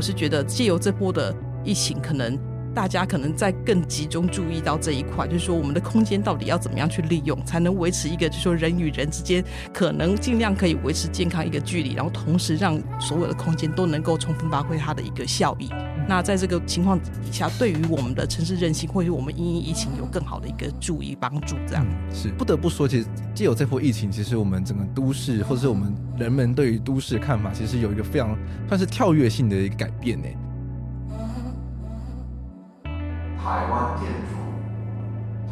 我是觉得借由这波的疫情，可能。大家可能在更集中注意到这一块，就是说我们的空间到底要怎么样去利用，才能维持一个，就是说人与人之间可能尽量可以维持健康一个距离，然后同时让所有的空间都能够充分发挥它的一个效益。那在这个情况底下，对于我们的城市韧性，或者我们因应疫情有更好的一个注意帮助，这样是不得不说，其实既有这波疫情，其实我们整个都市，或者是我们人们对于都市的看法，其实有一个非常算是跳跃性的一个改变呢。台湾建筑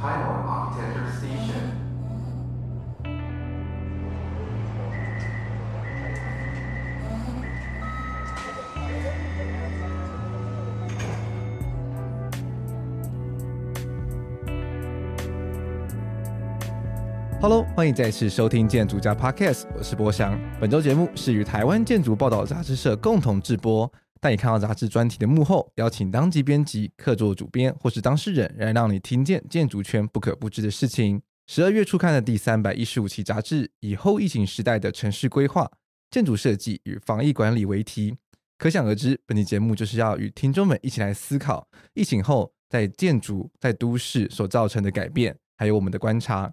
，Taiwan Architecture Station。Hello，欢迎再次收听建筑家 Podcast，我是博翔。本周节目是与台湾建筑报道杂志社共同制播。带你看到杂志专题的幕后，邀请当集编辑、客座主编或是当事人，来让你听见建筑圈不可不知的事情。十二月初刊的第三百一十五期杂志，以后疫情时代的城市规划、建筑设计与防疫管理为题，可想而知，本期节目就是要与听众们一起来思考疫情后在建筑在都市所造成的改变，还有我们的观察。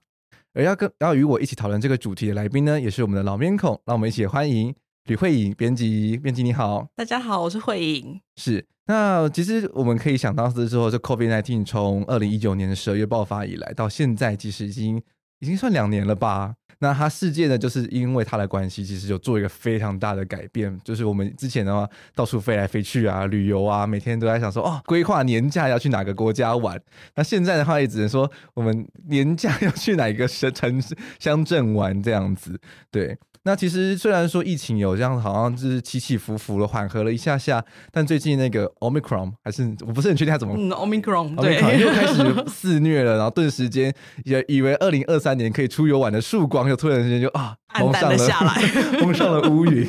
而要跟要与我一起讨论这个主题的来宾呢，也是我们的老面孔，让我们一起欢迎。吕慧颖编辑，编辑你好，大家好，我是慧颖。是，那其实我们可以想到的时候，这 COVID-19 从二零一九年的十二月爆发以来，到现在其实已经已经算两年了吧。那他世界呢，就是因为他的关系，其实有做一个非常大的改变，就是我们之前的话到处飞来飞去啊，旅游啊，每天都在想说哦，规划年假要去哪个国家玩。那现在的话，也只能说我们年假要去哪一个城城市乡镇玩这样子，对。那其实虽然说疫情有这样，好像就是起起伏伏了，缓和了一下下，但最近那个 Omicron 还是我不是很确定它怎么，嗯，Omicron 对，Omicron 又开始肆虐了，然后顿时间也以为二零二三年可以出游玩的曙光，又突然之间就啊，暗淡了下来，蒙上了乌云。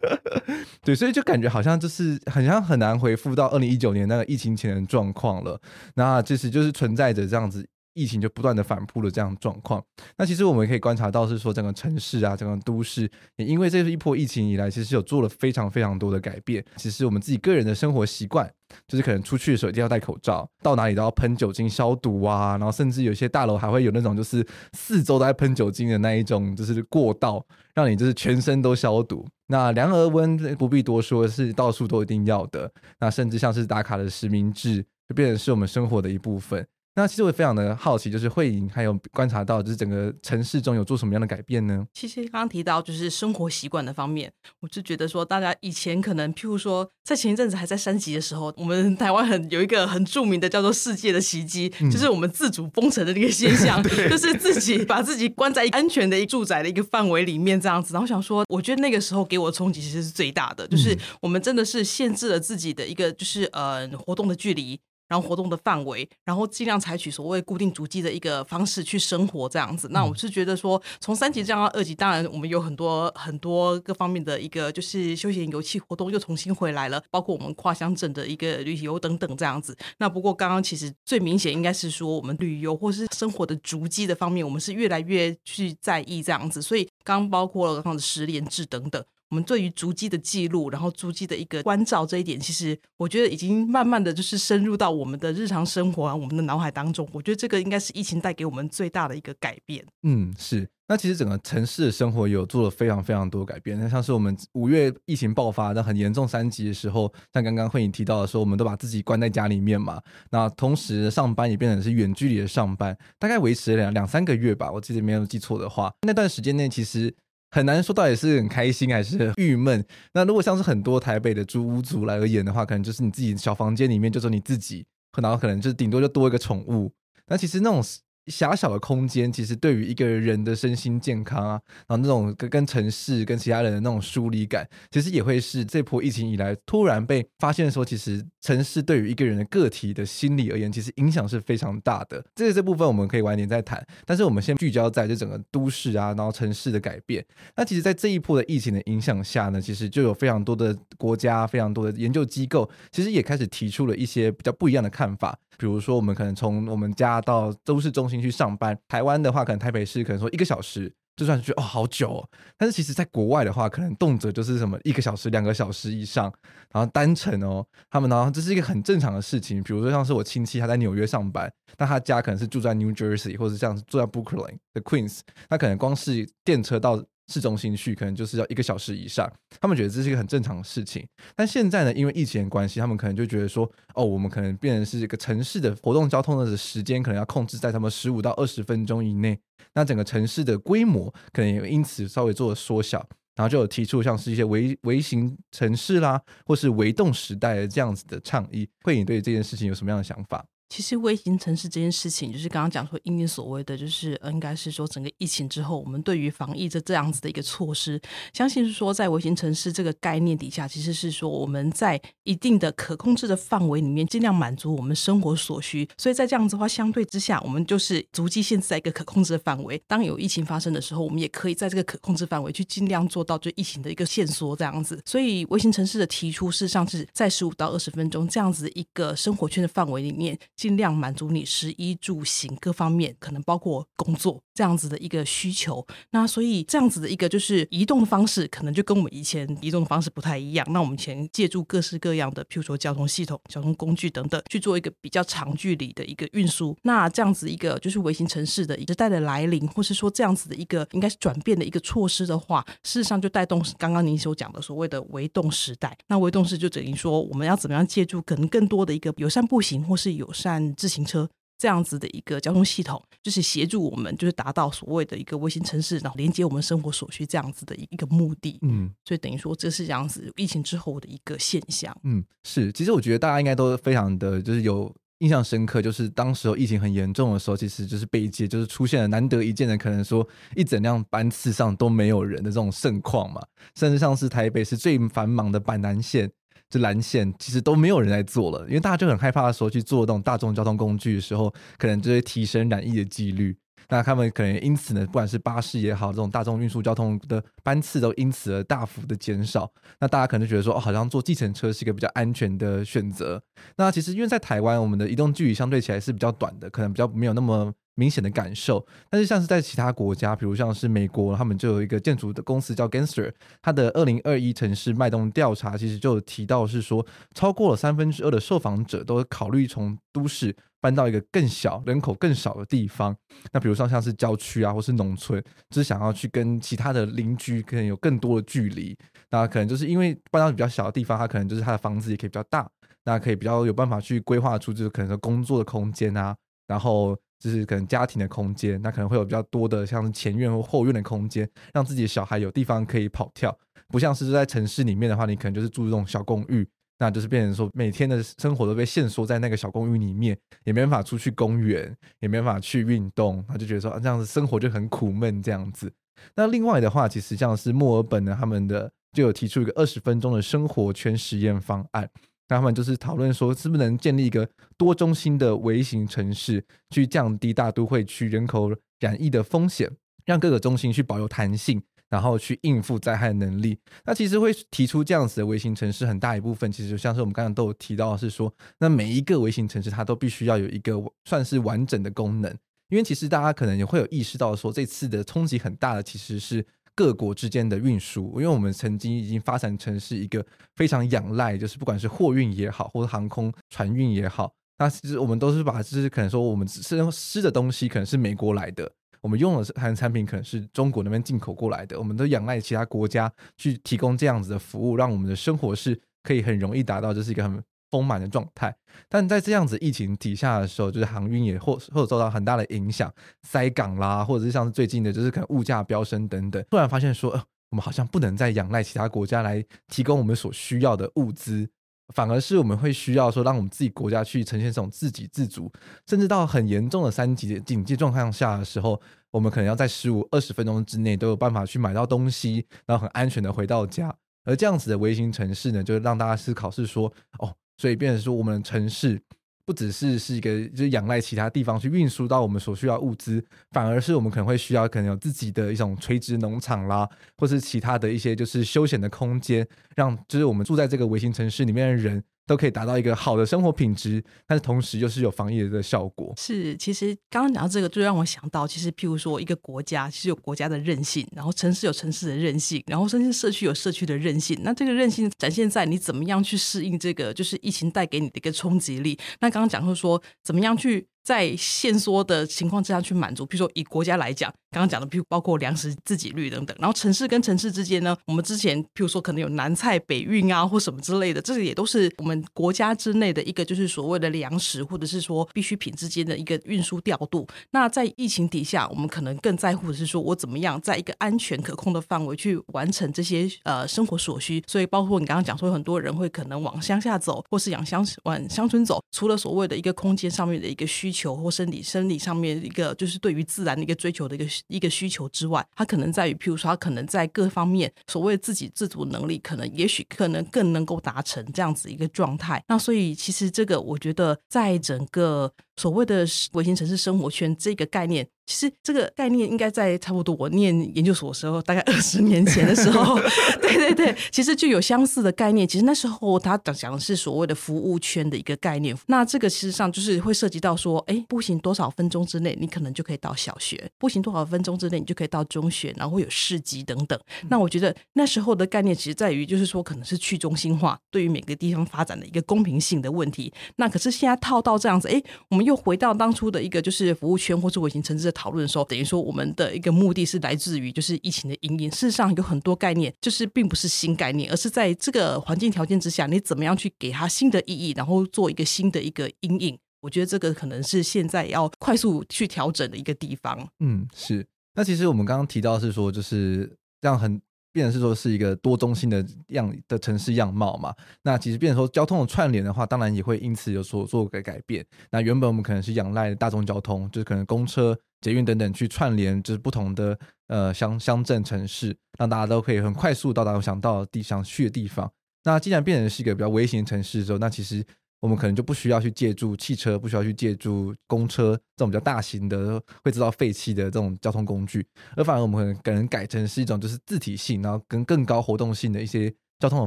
对，所以就感觉好像就是好像很难回复到二零一九年那个疫情前的状况了。那其实就是存在着这样子。疫情就不断的反扑的这样状况，那其实我们可以观察到是说整个城市啊，整个都市也因为这一波疫情以来，其实有做了非常非常多的改变。其实我们自己个人的生活习惯，就是可能出去的时候一定要戴口罩，到哪里都要喷酒精消毒啊，然后甚至有些大楼还会有那种就是四周都在喷酒精的那一种，就是过道，让你就是全身都消毒。那量额温不必多说，是到处都一定要的。那甚至像是打卡的实名制，就变成是我们生活的一部分。那其实我也非常的好奇，就是慧颖还有观察到，就是整个城市中有做什么样的改变呢？其实刚刚提到就是生活习惯的方面，我就觉得说，大家以前可能譬如说，在前一阵子还在三级的时候，我们台湾很有一个很著名的叫做“世界的奇迹”，嗯，就是我们自主封城的那个现象，就是自己把自己关在安全的一住宅的一个范围里面这样子。然后想说，我觉得那个时候给我的冲击其实是最大的，就是我们真的是限制了自己的一个就是呃活动的距离。然后活动的范围，然后尽量采取所谓固定足迹的一个方式去生活，这样子。那我是觉得说，从三级降到二级，当然我们有很多很多各方面的一个就是休闲游憩活动又重新回来了，包括我们跨乡镇的一个旅游等等这样子。那不过刚刚其实最明显应该是说，我们旅游或是生活的足迹的方面，我们是越来越去在意这样子。所以刚刚包括了刚刚的十连制等等。我们对于足迹的记录，然后足迹的一个关照这一点，其实我觉得已经慢慢的就是深入到我们的日常生活啊，我们的脑海当中。我觉得这个应该是疫情带给我们最大的一个改变。嗯，是。那其实整个城市的生活有做了非常非常多改变。那像是我们五月疫情爆发，那很严重三级的时候，像刚刚慧颖提到的说，我们都把自己关在家里面嘛。那同时上班也变成是远距离的上班，大概维持了两两三个月吧。我记得没有记错的话，那段时间内其实。很难说到底是很开心还是郁闷。那如果像是很多台北的租屋族来而言的话，可能就是你自己小房间里面就只有你自己，然后可能就顶多就多一个宠物。那其实那种。狭小的空间，其实对于一个人的身心健康啊，然后那种跟跟城市、跟其他人的那种疏离感，其实也会是这波疫情以来突然被发现说，其实城市对于一个人的个体的心理而言，其实影响是非常大的。这这部分我们可以晚点再谈，但是我们先聚焦在这整个都市啊，然后城市的改变。那其实，在这一波的疫情的影响下呢，其实就有非常多的国家、非常多的研究机构，其实也开始提出了一些比较不一样的看法。比如说，我们可能从我们家到都市中心去上班，台湾的话，可能台北市可能说一个小时，就算是哦好久哦，但是其实在国外的话，可能动辄就是什么一个小时、两个小时以上，然后单程哦，他们然后这是一个很正常的事情。比如说像是我亲戚他在纽约上班，那他家可能是住在 New Jersey 或者像是住在 Brooklyn 的 Queens，他可能光是电车到市中心去，可能就是要一个小时以上。他们觉得这是一个很正常的事情。但现在呢，因为疫情的关系，他们可能就觉得说，哦，我们可能变成是一个城市的活动交通的时间，可能要控制在他们十五到二十分钟以内。那整个城市的规模可能也因此稍微做了缩小，然后就有提出像是一些微微型城市啦，或是微动时代的这样子的倡议。慧颖对这件事情有什么样的想法？其实微型城市这件事情，就是刚刚讲说，因你所谓的，就是应该是说，整个疫情之后，我们对于防疫这这样子的一个措施，相信是说，在微型城市这个概念底下，其实是说我们在一定的可控制的范围里面，尽量满足我们生活所需。所以在这样子的话，相对之下，我们就是足迹限制在一个可控制的范围。当有疫情发生的时候，我们也可以在这个可控制范围去尽量做到就疫情的一个限缩这样子。所以微型城市的提出，事实上是在十五到二十分钟这样子一个生活圈的范围里面。尽量满足你食衣住行各方面，可能包括工作这样子的一个需求。那所以这样子的一个就是移动的方式，可能就跟我们以前移动的方式不太一样。那我们以前借助各式各样的，譬如说交通系统、交通工具等等，去做一个比较长距离的一个运输。那这样子一个就是微型城市的时代的来临，或是说这样子的一个应该是转变的一个措施的话，事实上就带动刚刚您所讲的所谓的微动时代。那微动式就等于说，我们要怎么样借助可能更多的一个友善步行或是友善。自行车这样子的一个交通系统，就是协助我们，就是达到所谓的一个卫星城市，然后连接我们生活所需这样子的一个目的。嗯，所以等于说这是这样子疫情之后的一个现象。嗯，是。其实我觉得大家应该都非常的就是有印象深刻，就是当时候疫情很严重的时候，其实就是北捷就是出现了难得一见的，可能说一整辆班次上都没有人的这种盛况嘛，甚至像是台北是最繁忙的板南线。这蓝线其实都没有人在做了，因为大家就很害怕的时候去做这种大众交通工具的时候，可能就会提升染疫的几率。那他们可能因此呢，不管是巴士也好，这种大众运输交通的班次都因此而大幅的减少。那大家可能觉得说，哦，好像坐计程车是一个比较安全的选择。那其实因为在台湾，我们的移动距离相对起来是比较短的，可能比较没有那么。明显的感受，但是像是在其他国家，比如像是美国，他们就有一个建筑的公司叫 Gensler，它的二零二一城市脉动调查其实就提到是说，超过了三分之二的受访者都考虑从都市搬到一个更小、人口更少的地方。那比如说像是郊区啊，或是农村，就是想要去跟其他的邻居可能有更多的距离。那可能就是因为搬到比较小的地方，它可能就是它的房子也可以比较大，那可以比较有办法去规划出就是可能的工作的空间啊，然后。就是可能家庭的空间，那可能会有比较多的像是前院或后院的空间，让自己的小孩有地方可以跑跳。不像是在城市里面的话，你可能就是住这种小公寓，那就是变成说每天的生活都被限缩在那个小公寓里面，也没办法出去公园，也没办法去运动，他就觉得说啊这样子生活就很苦闷这样子。那另外的话，其实像是墨尔本呢，他们的就有提出一个二十分钟的生活圈实验方案。那他们就是讨论说，是不是能建立一个多中心的微型城市，去降低大都会区人口染疫的风险，让各个中心去保有弹性，然后去应付灾害能力。那其实会提出这样子的微型城市，很大一部分其实就像是我们刚刚都有提到是说，那每一个微型城市它都必须要有一个算是完整的功能，因为其实大家可能也会有意识到说，这次的冲击很大的其实是。各国之间的运输，因为我们曾经已经发展成是一个非常仰赖，就是不管是货运也好，或者航空船运也好，那其实我们都是把，就是可能说我们吃吃的东西可能是美国来的，我们用的产产品可能是中国那边进口过来的，我们都仰赖其他国家去提供这样子的服务，让我们的生活是可以很容易达到，这是一个很。丰满的状态，但在这样子疫情底下的时候，就是航运也或或受到很大的影响，塞港啦，或者是像是最近的，就是可能物价飙升等等，突然发现说，呃，我们好像不能再仰赖其他国家来提供我们所需要的物资，反而是我们会需要说，让我们自己国家去呈现这种自给自足，甚至到很严重的三级的警戒状况下的时候，我们可能要在十五二十分钟之内都有办法去买到东西，然后很安全的回到家。而这样子的微型城市呢，就让大家思考是说，哦。所以，变成说，我们的城市不只是是一个，就是仰赖其他地方去运输到我们所需要物资，反而是我们可能会需要可能有自己的一种垂直农场啦，或是其他的一些就是休闲的空间，让就是我们住在这个微型城市里面的人都可以达到一个好的生活品质，但是同时又是有防疫的效果。是，其实刚刚讲到这个，就让我想到，其实譬如说一个国家，其实有国家的韧性，然后城市有城市的韧性，然后甚至社区有社区的韧性。那这个韧性展现在你怎么样去适应这个，就是疫情带给你的一个冲击力。那刚刚讲说说怎么样去。在限缩的情况之下去满足，比如说以国家来讲，刚刚讲的，比如包括粮食自给率等等，然后城市跟城市之间呢，我们之前譬如说可能有南菜北运啊，或什么之类的，这个也都是我们国家之内的一个就是所谓的粮食或者是说必需品之间的一个运输调度。那在疫情底下，我们可能更在乎的是说我怎么样在一个安全可控的范围去完成这些呃生活所需。所以包括你刚刚讲说，很多人会可能往乡下走，或是往乡往乡村走，除了所谓的一个空间上面的一个需求或生理生理上面一个就是对于自然的一个追求的一个一个需求之外，他可能在于，譬如说，他可能在各方面所谓自给自足能力，可能也许可能更能够达成这样子一个状态。那所以其实这个我觉得在整个。所谓的微型城市生活圈这个概念，其实这个概念应该在差不多我念研究所的时候，大概二十年前的时候，对对对，其实就有相似的概念。其实那时候他讲讲的是所谓的服务圈的一个概念。那这个事实上就是会涉及到说，哎，步行多少分钟之内，你可能就可以到小学；步行多少分钟之内，你就可以到中学，然后会有市集等等。那我觉得那时候的概念，其实在于就是说，可能是去中心化，对于每个地方发展的一个公平性的问题。那可是现在套到这样子，哎，我们。又回到当初的一个就是服务圈或是微型城市的讨论的时候，等于说我们的一个目的是来自于就是疫情的阴影。事实上有很多概念就是并不是新概念，而是在这个环境条件之下，你怎么样去给它新的意义，然后做一个新的一个阴影。我觉得这个可能是现在要快速去调整的一个地方。嗯，是。那其实我们刚刚提到是说，就是让很。变成是说是一个多中心的样的城市样貌嘛，那其实变成说交通的串联的话，当然也会因此有所做个改变。那原本我们可能是仰赖大众交通，就是可能公车、捷运等等去串联，就是不同的呃乡乡镇城市，让大家都可以很快速到达想到的地想去的地方。那既然变成是一个比较微型城市的时候，那其实。我们可能就不需要去借助汽车，不需要去借助公车这种比较大型的会制造废气的这种交通工具，而反而我们可能可能改成是一种就是自体性，然后跟更高活动性的一些交通的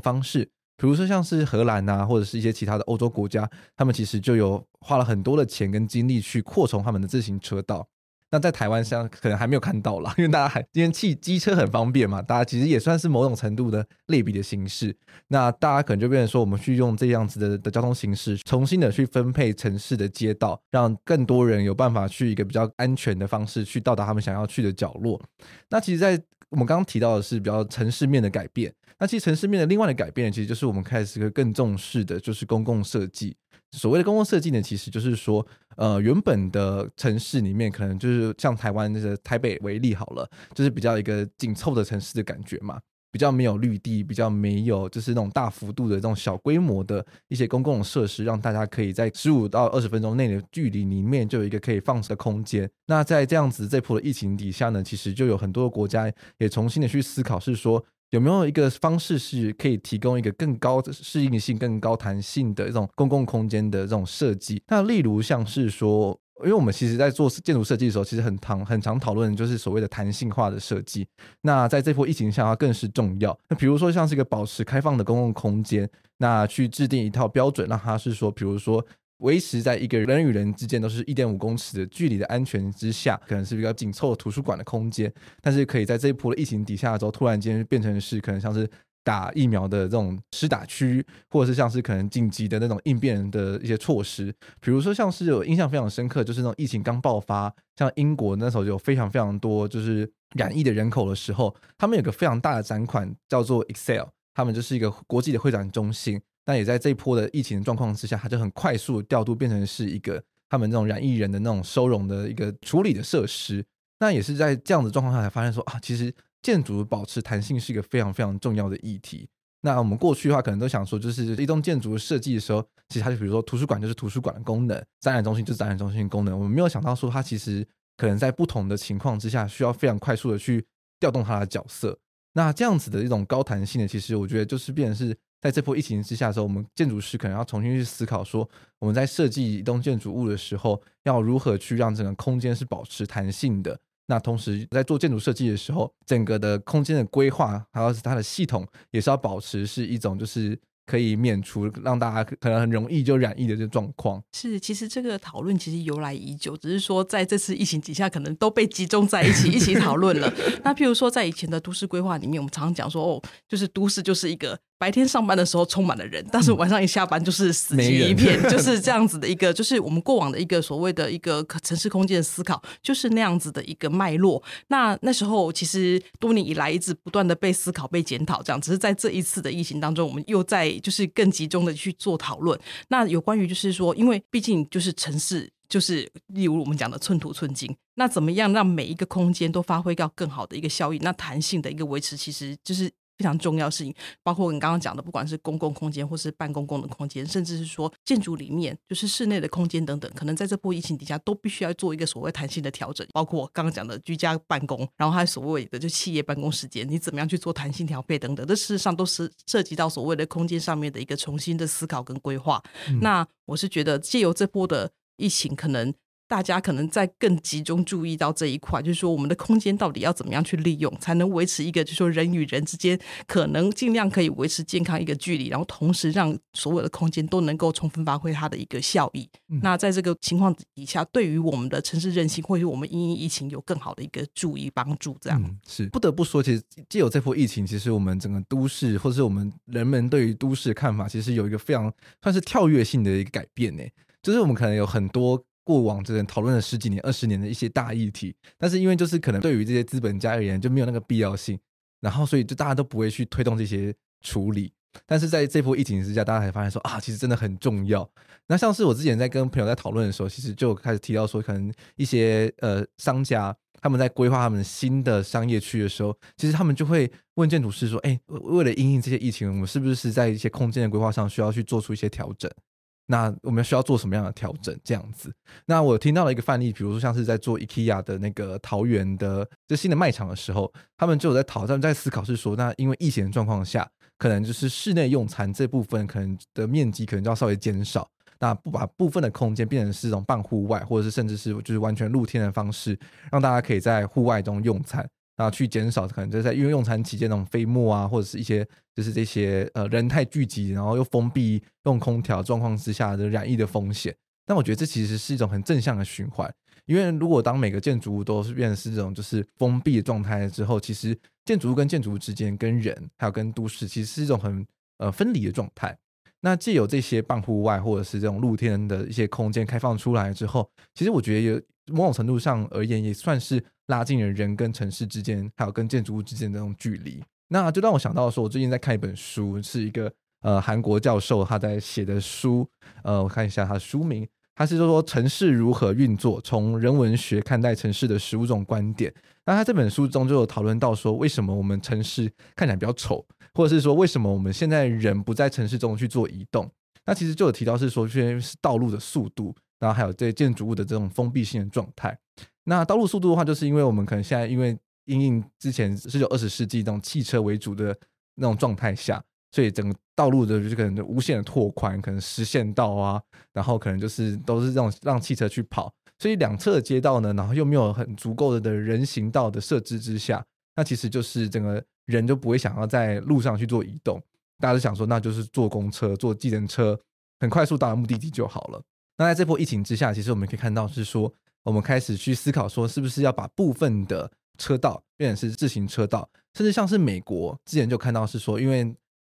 方式，比如说像是荷兰啊，或者是一些其他的欧洲国家，他们其实就有花了很多的钱跟精力去扩充他们的自行车道。那在台湾上可能还没有看到啦，因为大家还因为汽机车很方便嘛，大家其实也算是某种程度的类比的形式。那大家可能就变成说，我们去用这样子的的交通形式，重新的去分配城市的街道，让更多人有办法去一个比较安全的方式去到达他们想要去的角落。那其实，在我们刚刚提到的是比较城市面的改变。那其实城市面的另外的改变，其实就是我们开始更重视的就是公共设计。所谓的公共设计呢，其实就是说，呃，原本的城市里面，可能就是像台湾那个台北为例好了，就是比较一个紧凑的城市的感觉嘛，比较没有绿地，比较没有就是那种大幅度的这种小规模的一些公共设施，让大家可以在十五到二十分钟内的距离里面就有一个可以放松的空间。那在这样子这波的疫情底下呢，其实就有很多的国家也重新的去思考，是说。有没有一个方式是可以提供一个更高适应性、更高弹性的一种公共空间的这种设计？那例如像是说，因为我们其实在做建筑设计的时候，其实很常很常讨论就是所谓的弹性化的设计。那在这波疫情下，它更是重要。那比如说像是一个保持开放的公共空间，那去制定一套标准，让它是说，比如说。维持在一个人与人之间都是一点五公尺的距离的安全之下，可能是比较紧凑的图书馆的空间，但是可以在这一波疫情底下的时候，突然间变成是可能像是打疫苗的这种施打区，或者是像是可能紧急的那种应变的一些措施，比如说像是有印象非常深刻，就是那种疫情刚爆发，像英国那时候就有非常非常多就是染疫的人口的时候，他们有个非常大的展馆叫做 Excel，他们就是一个国际的会展中心。但也在这一波的疫情的状况之下，它就很快速调度变成是一个他们这种染疫人的那种收容的一个处理的设施。那也是在这样的状况下才发现说啊，其实建筑保持弹性是一个非常非常重要的议题。那我们过去的话可能都想说，就是一栋建筑设计的时候，其实它就比如说图书馆就是图书馆的功能，展览中心就是展览中心的功能。我们没有想到说它其实可能在不同的情况之下，需要非常快速的去调动它的角色。那这样子的一种高弹性的，其实我觉得就是变成是。在这波疫情之下的时候，我们建筑师可能要重新去思考，说我们在设计一栋建筑物的时候，要如何去让整个空间是保持弹性的。那同时在做建筑设计的时候，整个的空间的规划还有是它的系统，也是要保持是一种就是可以免除让大家可能很容易就染疫的这个状况。是，其实这个讨论其实由来已久，只是说在这次疫情底下，可能都被集中在一起一起讨论了。那譬如说，在以前的都市规划里面，我们常常讲说，哦，就是都市就是一个。白天上班的时候充满了人，但是晚上一下班就是死寂一片，就是这样子的一个，就是我们过往的一个所谓的一个城市空间的思考，就是那样子的一个脉络。那那时候其实多年以来一直不断的被思考、被检讨，这样只是在这一次的疫情当中，我们又在就是更集中的去做讨论。那有关于就是说，因为毕竟就是城市，就是例如我们讲的寸土寸金，那怎么样让每一个空间都发挥到更好的一个效益？那弹性的一个维持，其实就是。非常重要的事情，包括你刚刚讲的，不管是公共空间，或是半公共的空间，甚至是说建筑里面，就是室内的空间等等，可能在这波疫情底下，都必须要做一个所谓弹性的调整。包括我刚刚讲的居家办公，然后还有所谓的就企业办公时间，你怎么样去做弹性调配等等，这事实上都是涉及到所谓的空间上面的一个重新的思考跟规划。嗯。那我是觉得，借由这波的疫情，可能。大家可能在更集中注意到这一块，就是说我们的空间到底要怎么样去利用，才能维持一个，就是说人与人之间可能尽量可以维持健康一个距离，然后同时让所有的空间都能够充分发挥它的一个效益。嗯。那在这个情况底下，对于我们的城市韧性，或者我们因应疫情有更好的一个注意帮助。这样。嗯，是不得不说，其实既有这波疫情，其实我们整个都市，或者是我们人们对于都市的看法，其实有一个非常算是跳跃性的一个改变呢。就是我们可能有很多。过往这人讨论了十几年、二十年的一些大议题，但是因为就是可能对于这些资本家而言就没有那个必要性，然后所以就大家都不会去推动这些处理。但是在这波疫情之下，大家才发现说啊，其实真的很重要。那像是我之前在跟朋友在讨论的时候，其实就开始提到说，可能一些呃商家他们在规划他们新的商业区的时候，其实他们就会问建筑师说，哎，为了因应这些疫情，我们是不是在一些空间的规划上需要去做出一些调整？那我们需要做什么样的调整？这样子，那我听到了一个范例，比如说像是在做 IKEA 的那个桃园的这新的卖场的时候，他们就有在讨论，在思考是说，那因为疫情的状况下，可能就是室内用餐这部分可能的面积可能就要稍微减少，那不把部分的空间变成是一种半户外，或者是甚至是就是完全露天的方式，让大家可以在户外中用餐。然后去减少可能就是在因为用餐期间那种飞沫啊，或者是一些就是这些呃人太聚集，然后又封闭用空调状况之下的染疫的风险。但我觉得这其实是一种很正向的循环，因为如果当每个建筑物都是变成是这种就是封闭的状态之后，其实建筑物跟建筑物之间、跟人还有跟都市，其实是一种很呃分离的状态。那借由这些半户外或者是这种露天的一些空间开放出来之后，其实我觉得有某种程度上而言，也算是。拉近了人跟城市之间，还有跟建筑物之间的那种距离，那就让我想到说，我最近在看一本书，是一个呃韩国教授他在写的书，呃，我看一下他的书名，他是说说城市如何运作，从人文学看待城市的十五种观点。那他这本书中就有讨论到说，为什么我们城市看起来比较丑，或者是说为什么我们现在人不在城市中去做移动？那其实就有提到是说，因为是道路的速度，然后还有这建筑物的这种封闭性的状态。那道路速度的话，就是因为我们可能现在因为因应之前十九二十世纪这种汽车为主的那种状态下，所以整个道路的就可能就无限的拓宽，可能实线道啊，然后可能就是都是这种让汽车去跑，所以两侧的街道呢，然后又没有很足够的的人行道的设置之下，那其实就是整个人就不会想要在路上去做移动，大家都想说那就是坐公车、坐计程车，很快速到达目的地就好了。那在这波疫情之下，其实我们可以看到是说。我们开始去思考，说是不是要把部分的车道变成是自行车道，甚至像是美国之前就看到是说，因为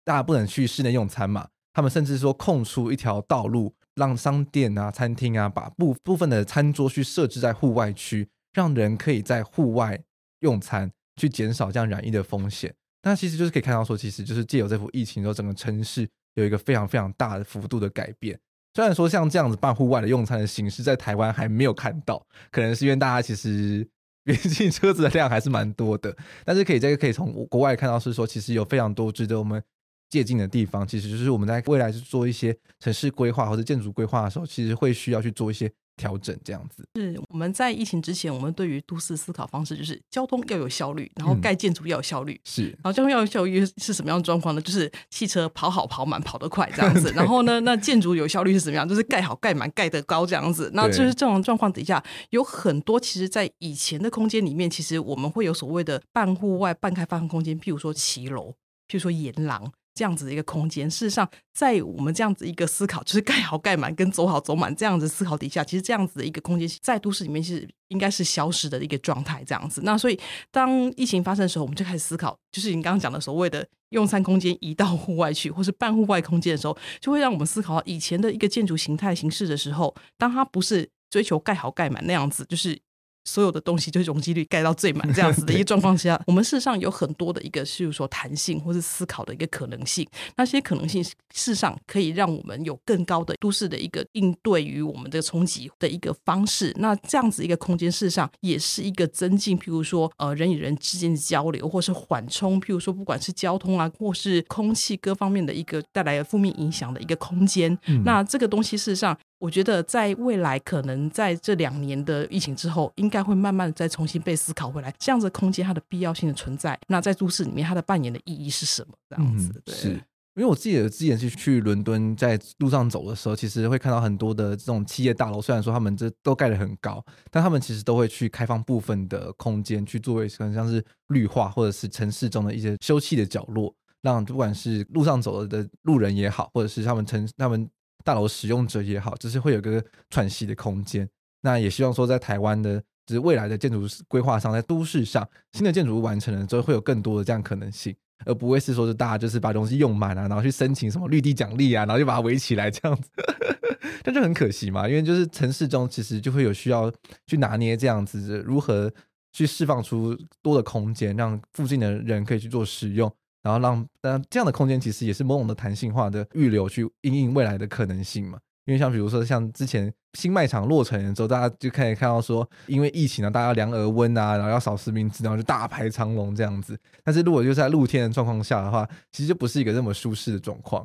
大家不能去室内用餐嘛，他们甚至说空出一条道路，让商店啊、餐厅啊，把部部分的餐桌去设置在户外区，让人可以在户外用餐，去减少这样染疫的风险。那其实就是可以看到说，其实就是借由这波疫情之后，整个城市有一个非常非常大的幅度的改变。虽然说像这样子办户外的用餐的形式在台湾还没有看到，可能是因为大家其实毕竟 车子的量还是蛮多的，但是可以这个可以从国外看到是说，其实有非常多值得我们借鉴的地方，其实就是我们在未来去做一些城市规划或者建筑规划的时候，其实会需要去做一些。调整这样子是我们在疫情之前，我们对于都市思考方式就是交通要有效率，然后盖建筑要有效率，是，然后交通要有效率是什么样的状况呢？就是汽车跑好跑满跑得快这样子，然后呢，那建筑有效率是什么样？就是盖好盖满盖得高这样子，那就是这种状况底下有很多，其实，在以前的空间里面，其实我们会有所谓的半户外半开放空间，譬如说骑楼，譬如说沿廊。这样子的一个空间。事实上，在我们这样子一个思考，就是盖好盖满跟走好走满这样子思考底下，其实这样子的一个空间在都市里面是应该是消失的一个状态。这样子，那所以当疫情发生的时候，我们就开始思考，就是你刚刚讲的所谓的用餐空间移到户外去，或是半户外空间的时候，就会让我们思考以前的一个建筑形态形式的时候，当它不是追求盖好盖满那样子，就是。所有的东西就是容积率盖到最满这样子的一个 状况下，我们事实上有很多的一个，譬如说弹性或是思考的一个可能性。那些可能性事实上可以让我们有更高的都市的一个应对于我们的冲击的一个方式。那这样子一个空间事实上也是一个增进，譬如说呃人与人之间的交流，或是缓冲，譬如说不管是交通啊，或是空气各方面的一个带来的负面影响的一个空间。嗯、那这个东西事实上。我觉得在未来，可能在这两年的疫情之后，应该会慢慢的再重新被思考回来，这样子空间它的必要性的存在，那在都市里面它的扮演的意义是什么？这样子，对。是因为我自己的之前是去伦敦，在路上走的时候，其实会看到很多的这种企业大楼，虽然说他们这都盖得很高，但他们其实都会去开放部分的空间，去作为可能像是绿化或者是城市中的一些休憩的角落，让不管是路上走的路人也好，或者是他们城他们。大楼使用者也好，就是会有个喘息的空间。那也希望说，在台湾的，就是未来的建筑规划上，在都市上，新的建筑物完成了之后，会有更多的这样可能性，而不会是说是大家就是把东西用满啊，然后去申请什么绿地奖励啊，然后就把它围起来这样子，这就很可惜嘛。因为就是城市中其实就会有需要去拿捏这样子，如何去释放出多的空间，让附近的人可以去做使用。然后让，但这样的空间其实也是某种的弹性化的预留，去因应未来的可能性嘛。因为像比如说，像之前新卖场落成的时候，大家就可以看到说，因为疫情啊，大家量额温啊，然后要扫实名制，然后就大排长龙这样子。但是如果就在露天的状况下的话，其实就不是一个这么舒适的状况。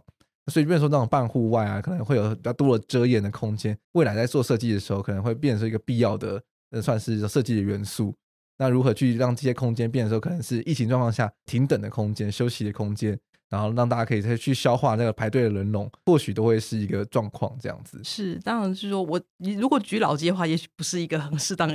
所以，比如说那种半户外啊，可能会有比较多的遮掩的空间，未来在做设计的时候，可能会变成一个必要的，呃，算是设计的元素。那如何去让这些空间变的时候，可能是疫情状况下停等的空间、休息的空间？然后让大家可以再去消化那个排队的人龙，或许都会是一个状况这样子。是，当然是说我你如果举老街的话，也许不是一个很适当的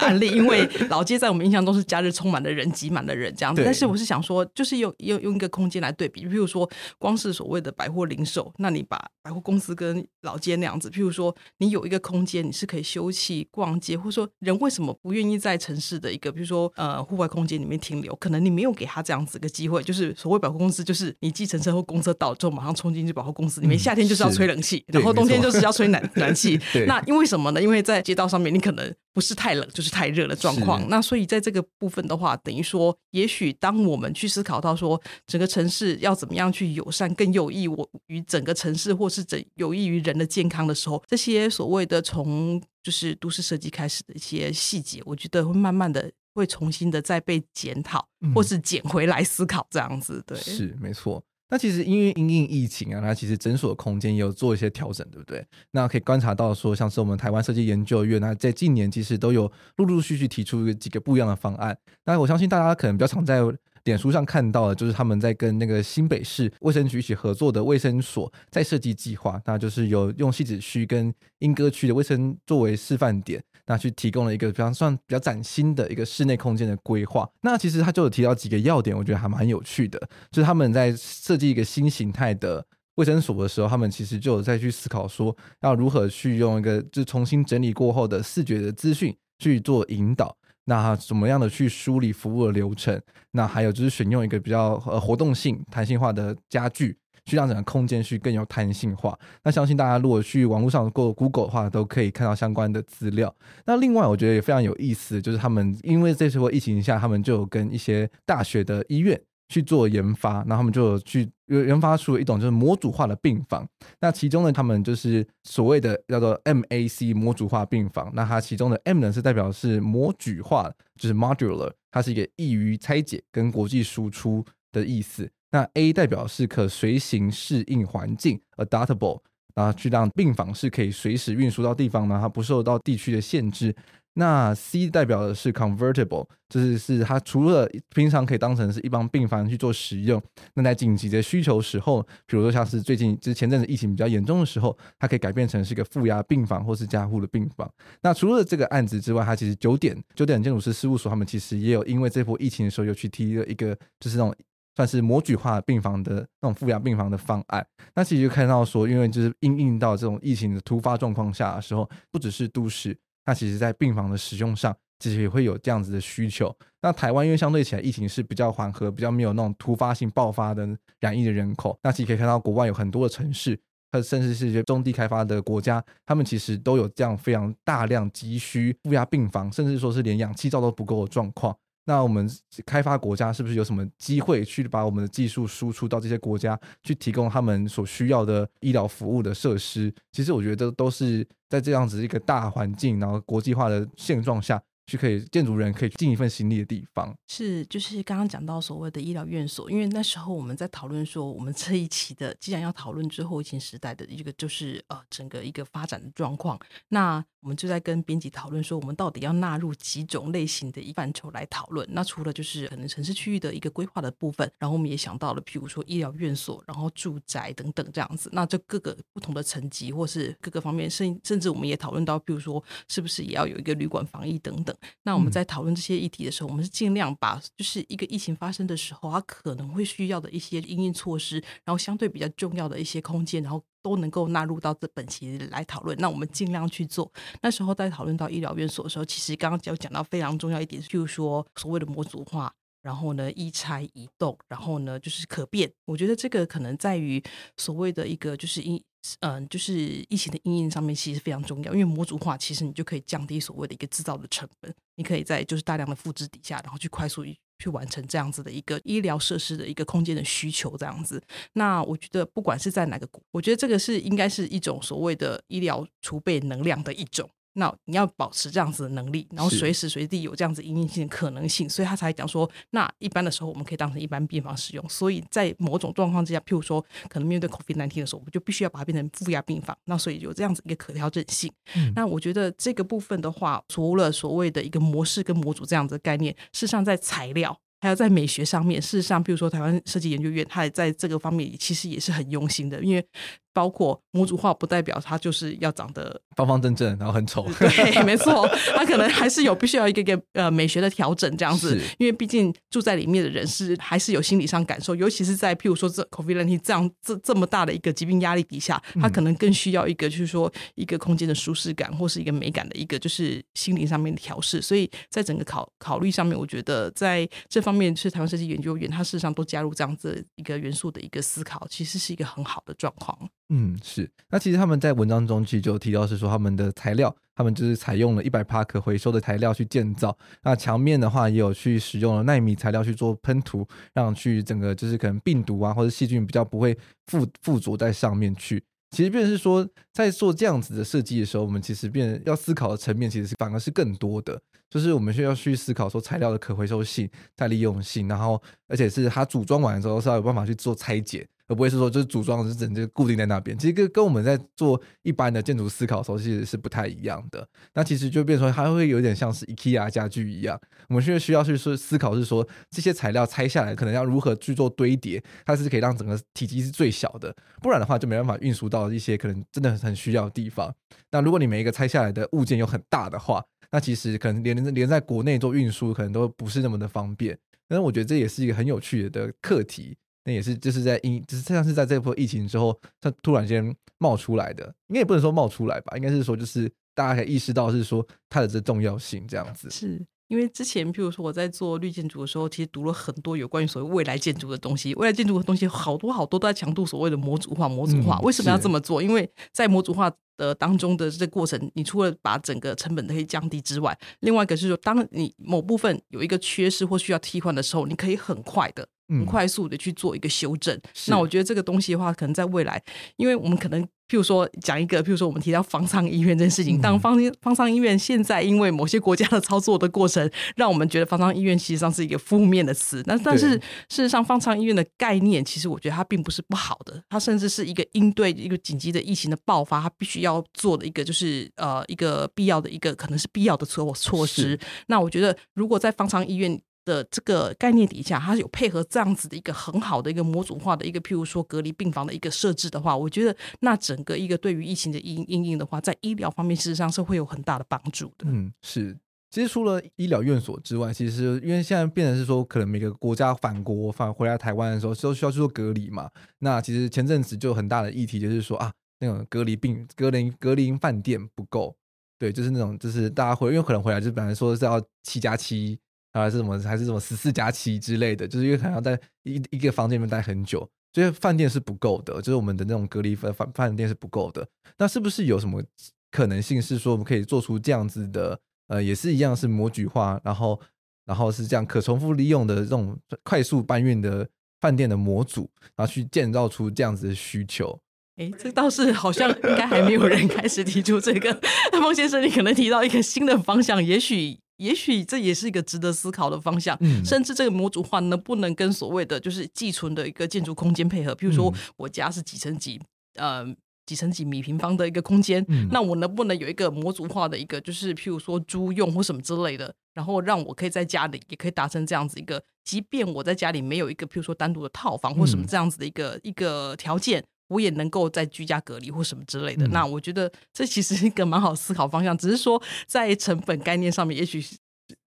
案例，因为 老街在我们印象中是假日充满了人，挤满了人这样子。但是我是想说，就是用用用一个空间来对比，比如说光是所谓的百货零售，那你把百货公司跟老街那样子，譬如说你有一个空间，你是可以休憩、逛街，或者说人为什么不愿意在城市的一个比如说呃户外空间里面停留？可能你没有给他这样子一个机会，就是所谓百货公司就是。是你计程车或公车到之后，马上冲进去保护公司里面。夏天就是要吹冷气，然后冬天就是要吹暖 暖气。那因为什么呢？因为在街道上面，你可能不是太冷，就是太热的状况。那所以在这个部分的话，等于说，也许当我们去思考到说，整个城市要怎么样去友善，更有益我于整个城市，或是整有益于人的健康的时候，这些所谓的从就是都市设计开始的一些细节，我觉得会慢慢的。会重新的再被检讨，或是捡回来思考这样子，对，是没错。那其实因为因应疫情啊，那其实诊所的空间也有做一些调整，对不对？那可以观察到说，像是我们台湾设计研究院，那在近年其实都有陆陆续续提出几个不一样的方案。那我相信大家可能比较常在脸书上看到的，就是他们在跟那个新北市卫生局一起合作的卫生所在设计计划，那就是有用汐止区跟莺歌区的卫生作为示范点。那去提供了一个比较算比较崭新的一个室内空间的规划。那其实他就有提到几个要点，我觉得还蛮有趣的。就是他们在设计一个新形态的卫生所的时候，他们其实就有在去思考说，要如何去用一个就重新整理过后的视觉的资讯去做引导。那怎么样的去梳理服务的流程？那还有就是选用一个比较呃活动性、弹性化的家具。去让整个空间去更有弹性化。那相信大家如果去网络上过 Google 的话，都可以看到相关的资料。那另外我觉得也非常有意思，就是他们因为这次疫情下，他们就有跟一些大学的医院去做研发，然后他们就去研发出一种就是模组化的病房。那其中呢，他们就是所谓的叫做 MAC 模组化病房。那它其中的 M 呢是代表是模组化，就是 modular，它是一个易于拆解跟国际输出的意思。那 A 代表是可随行适应环境，adaptable，然后去让病房是可以随时运输到地方呢，它不受到地区的限制。那 C 代表的是 convertible，就是是它除了平常可以当成是一般病房去做使用，那在紧急的需求时候，比如说像是最近之前阵子疫情比较严重的时候，它可以改变成是一个负压病房或是加护的病房。那除了这个案子之外，它其实九点九点建筑师事务所他们其实也有因为这波疫情的时候又去提了一个就是那种。算是模组化病房的那种负压病房的方案。那其实就看到说，因为就是因应到这种疫情的突发状况下的时候，不只是都市，那其实在病房的使用上，其实也会有这样子的需求。那台湾因为相对起来疫情是比较缓和，比较没有那种突发性爆发的染疫的人口，那其实可以看到国外有很多的城市，甚至是一些中低开发的国家，他们其实都有这样非常大量急需负压病房，甚至说是连氧气罩都不够的状况。那我们开发国家是不是有什么机会去把我们的技术输出到这些国家，去提供他们所需要的医疗服务的设施？其实我觉得都是在这样子一个大环境，然后国际化的现状下。去可以建筑人可以尽一份心力的地方是，就是刚刚讲到所谓的医疗院所，因为那时候我们在讨论说，我们这一期的既然要讨论之后疫情时代的一个就是呃整个一个发展的状况，那我们就在跟编辑讨论说，我们到底要纳入几种类型的一范畴来讨论。那除了就是可能城市区域的一个规划的部分，然后我们也想到了，譬如说医疗院所，然后住宅等等这样子，那这各个不同的层级或是各个方面，甚甚至我们也讨论到，譬如说是不是也要有一个旅馆防疫等等。那我们在讨论这些议题的时候，嗯、我们是尽量把就是一个疫情发生的时候，它可能会需要的一些应应措施，然后相对比较重要的一些空间，然后都能够纳入到这本期来讨论。那我们尽量去做。那时候在讨论到医疗院所的时候，其实刚刚就讲到非常重要一点，就是说所谓的模组化，然后呢，一拆一动，然后呢就是可变。我觉得这个可能在于所谓的一个就是因。嗯，就是疫情的因应上面其实非常重要，因为模组化其实你就可以降低所谓的一个制造的成本，你可以在就是大量的复制底下，然后去快速去完成这样子的一个医疗设施的一个空间的需求，这样子。那我觉得不管是在哪个国，我觉得这个是应该是一种所谓的医疗储备能量的一种。那你要保持这样子的能力，然后随时随地有这样子因应性的可能性，所以他才讲说，那一般的时候我们可以当成一般病房使用。所以在某种状况之下，譬如说可能面对 COVID-19 的时候，我们就必须要把它变成负压病房。那所以有这样子一个可调整性。嗯、那我觉得这个部分的话，除了所谓的一个模式跟模组这样子的概念，事实上在材料还有在美学上面，事实上，譬如说台湾设计研究院，它也在这个方面其实也是很用心的，因为。包括模组化不代表它就是要长得方方正正，然后很丑。对，没错，它可能还是有必须要一个一个呃美学的调整这样子。因为毕竟住在里面的人是还是有心理上感受，尤其是在譬如说这 COVID-19 这样这这么大的一个疾病压力底下，他可能更需要一个就是说一个空间的舒适感或是一个美感的一个就是心理上面的调试。所以在整个考考虑上面，我觉得在这方面是台湾设计研究院，它事实上都加入这样子一个元素的一个思考，其实是一个很好的状况。嗯，是。那其实他们在文章中其实就提到，是说他们的材料，他们就是采用了一百帕可回收的材料去建造。那墙面的话，也有去使用了奈米材料去做喷涂，让去整个就是可能病毒啊或者细菌比较不会附附着在上面去。其实变是说，在做这样子的设计的时候，我们其实变要思考的层面，其实是反而是更多的，就是我们需要去思考说材料的可回收性、再利用性，然后而且是它组装完之后是要有办法去做拆解。而不会是说就是组装是整个固定在那边，其实跟跟我们在做一般的建筑思考的时候其实是不太一样的。那其实就变成说它会有点像是 IKEA 家具一样，我们现在需要去说思考是说这些材料拆下来可能要如何去做堆叠，它是可以让整个体积是最小的，不然的话就没办法运输到一些可能真的很需要的地方。那如果你每一个拆下来的物件又很大的话，那其实可能连连在国内做运输可能都不是那么的方便。但是我觉得这也是一个很有趣的课题。那也是，就是在因，就是像是在这波疫情之后，它突然间冒出来的，应该也不能说冒出来吧，应该是说就是大家可以意识到是说它的这重要性这样子。是因为之前，譬如说我在做绿建筑的时候，其实读了很多有关于所谓未来建筑的东西。未来建筑的东西好多好多都在强度所谓的模组化，模组化为什么要这么做？因为在模组化的当中的这个过程，你除了把整个成本可以降低之外，另外一个是说，当你某部分有一个缺失或需要替换的时候，你可以很快的。很快速的去做一个修正，嗯、那我觉得这个东西的话，可能在未来，因为我们可能，譬如说讲一个，譬如说我们提到方舱医院这件事情，当方方舱医院现在因为某些国家的操作的过程，让我们觉得方舱医院其实上是一个负面的词，那但是事实上方舱医院的概念，其实我觉得它并不是不好的，它甚至是一个应对一个紧急的疫情的爆发，它必须要做的一个就是呃一个必要的一个可能是必要的措措施。那我觉得如果在方舱医院的这个概念底下，它是有配合这样子的一个很好的一个模组化的一个，譬如说隔离病房的一个设置的话，我觉得那整个一个对于疫情的因应的话，在医疗方面事实上是会有很大的帮助的。嗯，是。其实除了医疗院所之外，其实因为现在变成是说，可能每个国家返国返回来台湾的时候，都需要去做隔离嘛。那其实前阵子就很大的议题就是说啊，那种隔离病、隔离隔离饭店不够，对，就是那种就是大家回，因为可能回来就本来说是要七加七，还是什么还是什么十四加七之类的，就是因为可能要在一一个房间里面待很久，所以饭店是不够的，就是我们的那种隔离饭饭店是不够的。那是不是有什么可能性是说我们可以做出这样子的？呃，也是一样，是模具化，然后，然后是这样可重复利用的这种快速搬运的饭店的模组，然后去建造出这样子的需求。哎，这倒是好像应该还没有人开始提出这个。孟先生，你可能提到一个新的方向，也许，也许这也是一个值得思考的方向。嗯，甚至这个模组化能不能跟所谓的就是寄存的一个建筑空间配合？比如说，我家是几层几，呃。几层几米平方的一个空间，嗯，那我能不能有一个模组化的一个，就是譬如说租用或什么之类的，然后让我可以在家里也可以达成这样子一个，即便我在家里没有一个譬如说单独的套房或什么这样子的一个、嗯、一个条件，我也能够在居家隔离或什么之类的。嗯、那我觉得这其实是一个蛮好思考方向，只是说在成本概念上面，也许是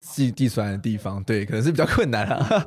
计计算的地方，对，可能是比较困难啊。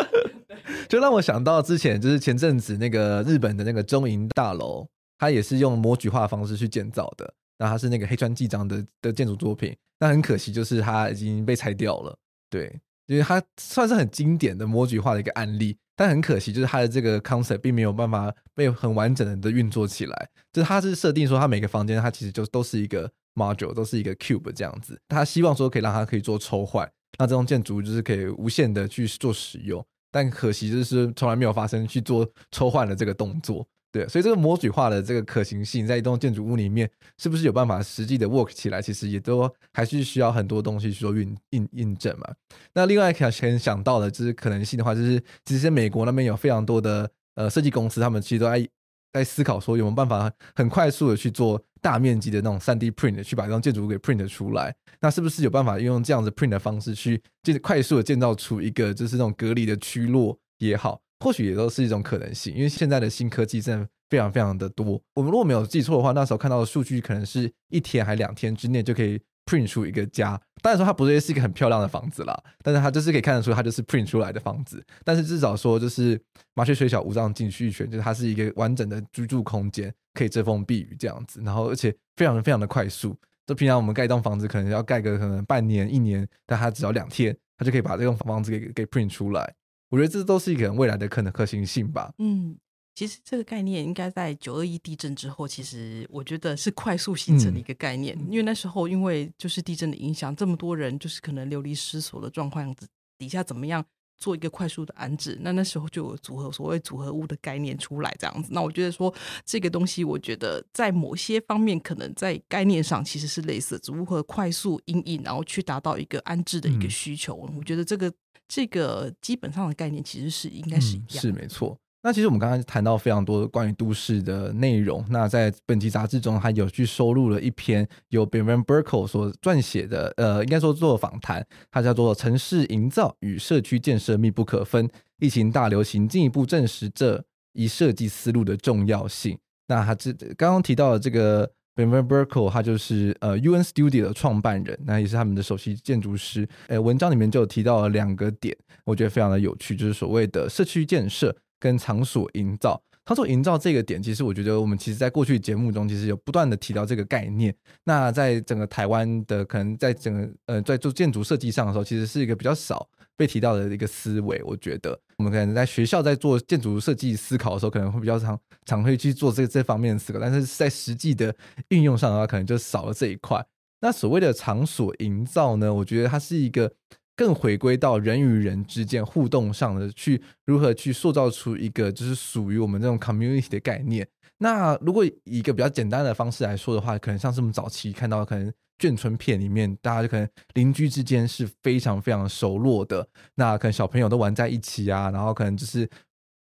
就让我想到之前就是前阵子那个日本的那个中银大楼。它也是用模具化方式去建造的，那它是那个黑川纪章的的建筑作品，那很可惜就是它已经被拆掉了，对，因为它算是很经典的模具化的一个案例，但很可惜就是它的这个 concept 并没有办法被很完整的运作起来，就是它是设定说它每个房间它其实就都是一个 module，都是一个 cube 这样子，他希望说可以让它可以做抽换，那这种建筑就是可以无限的去做使用，但可惜就是从来没有发生去做抽换的这个动作。对，所以这个模具化的这个可行性，在一栋建筑物里面，是不是有办法实际的 work 起来？其实也都还是需要很多东西去做印印印证嘛。那另外可能想到的就是可能性的话，就是其实美国那边有非常多的呃设计公司，他们其实都在在思考说有没有办法很快速的去做大面积的那种 3D print，去把这栋建筑物给 print 出来。那是不是有办法运用这样子 print 的方式去，就是快速的建造出一个就是那种隔离的区落也好？或许也都是一种可能性，因为现在的新科技真的非常非常的多。我们如果没有记错的话，那时候看到的数据可能是一天还两天之内就可以 print 出一个家。当然说它不是是一个很漂亮的房子啦，但是它就是可以看得出它就是 print 出来的房子。但是至少说就是麻雀虽小五脏尽俱全，就是它是一个完整的居住空间，可以遮风避雨这样子。然后而且非常的非常的快速。就平常我们盖一栋房子可能要盖个可能半年一年，但它只要两天，它就可以把这栋房子给给 print 出来。我觉得这都是一个未来的可能可行性吧。嗯，其实这个概念应该在九二一地震之后，其实我觉得是快速形成的一个概念。嗯、因为那时候因为就是地震的影响，这么多人就是可能流离失所的状况底下，怎么样做一个快速的安置？那那时候就有组合所谓组合屋的概念出来，这样子。那我觉得说这个东西，我觉得在某些方面可能在概念上其实是类似，如何快速因应，然后去达到一个安置的一个需求。嗯、我觉得这个。这个基本上的概念其实是应该是一样，嗯，是没错。那其实我们刚刚谈到非常多关于都市的内容。那在本期杂志中，还有去收录了一篇由 Benjamin Burkle 所撰写的，呃，应该说做访谈，它叫做《城市营造与社区建设密不可分》，疫情大流行进一步证实这一设计思路的重要性。那它这刚刚提到的这个。Ben Vercoe，他就是呃 UN Studio 的创办人，那也是他们的首席建筑师。呃，文章里面就提到了两个点，我觉得非常的有趣，就是所谓的社区建设跟场所营造。他说营造这个点，其实我觉得我们其实在过去节目中其实有不断的提到这个概念。那在整个台湾的可能在整个呃在做建筑设计上的时候，其实是一个比较少被提到的一个思维，我觉得。我们可能在学校在做建筑设计思考的时候，可能会比较常常会去做这这方面的思考，但是在实际的运用上的话，可能就少了这一块。那所谓的场所营造呢，我觉得它是一个更回归到人与人之间互动上的，去如何去塑造出一个就是属于我们这种 community 的概念。那如果以一个比较简单的方式来说的话，可能像是我们早期看到可能。眷村片里面，大家就可能邻居之间是非常非常熟络的。那可能小朋友都玩在一起啊，然后可能就是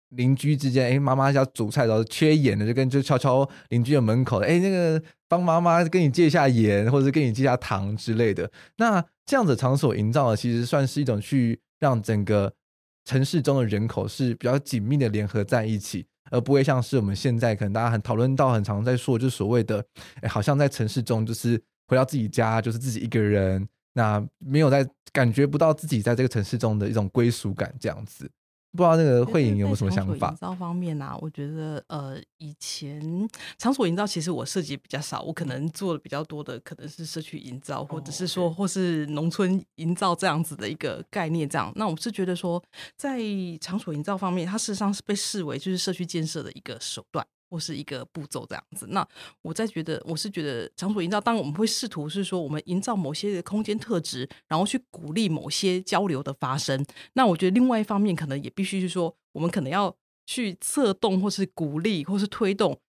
邻居之间，哎，妈妈家煮菜的时候缺盐的，就跟就敲敲邻居的门口，哎，那个帮妈妈跟你借一下盐，或者是跟你借下糖之类的。那这样子场所营造的，其实算是一种去让整个城市中的人口是比较紧密的联合在一起，而不会像是我们现在可能大家很讨论到很常在说，就是所谓的，哎，好像在城市中就是。回到自己家就是自己一个人，那没有在感觉不到自己在这个城市中的一种归属感，这样子。不知道那个慧颖有没有什么想法？营造方面啊，我觉得呃，以前场所营造其实我涉及比较少，我可能做的比较多的可能是社区营造，或者是说或是农村营造这样子的一个概念。这样，那我是觉得说，在场所营造方面，它事实上是被视为就是社区建设的一个手段。或是一个步骤这样子，那我在觉得，我是觉得场所营造，当然我们会试图是说，我们营造某些的空间特质，然后去鼓励某些交流的发生。那我觉得另外一方面，可能也必须是说，我们可能要去策动，或是鼓励，或是推动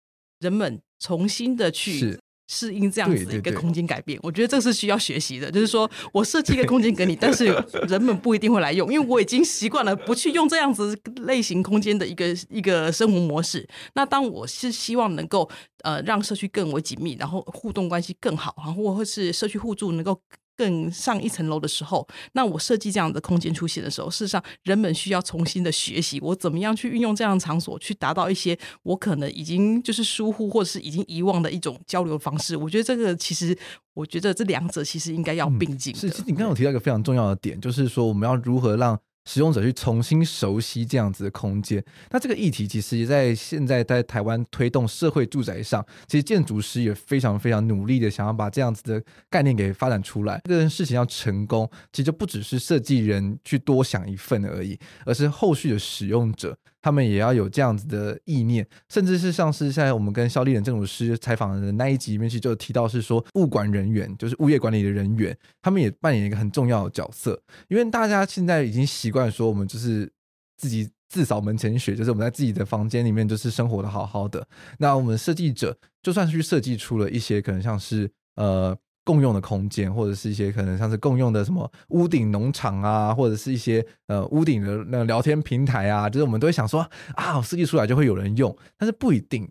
人们重新的去。适应这样子的一个空间改变，我觉得这是需要学习的。就是说 我设计一个空间给你，但是人们不一定会来用，因为我已经习惯了不去用这样子类型空间的一个一个生活模式。那当我是希望能够呃让社区更为紧密，然后互动关系更好，然后或者是社区互助能够。更上一层楼的时候，那我设计这样的空间出现的时候，事实上人们需要重新的学习，我怎么样去运用这样的场所，去达到一些我可能已经就是疏忽或者是已经遗忘的一种交流方式。我觉得这个其实，我觉得这两者其实应该要并进。是，你刚刚有提到一个非常重要的点，就是说我们要如何让。使用者去重新熟悉这样子的空间，那这个议题其实也在现在在台湾推动社会住宅上，其实建筑师也非常非常努力的想要把这样子的概念给发展出来。这件事情要成功，其实就不只是设计人去多想一份而已，而是后续的使用者。他们也要有这样子的意念，甚至是像是现在我们跟萧立人建筑师采访的那一集里面去就提到是说，物管人员就是物业管理的人员，他们也扮演一个很重要的角色。因为大家现在已经习惯说，我们就是自己自扫门前雪，就是我们在自己的房间里面就是生活的好好的。那我们设计者就算去设计出了一些可能像是呃。共用的空间，或者是一些可能像是共用的什么屋顶农场啊，或者是一些呃屋顶的那个聊天平台啊，就是我们都会想说啊，我设计出来就会有人用，但是不一定。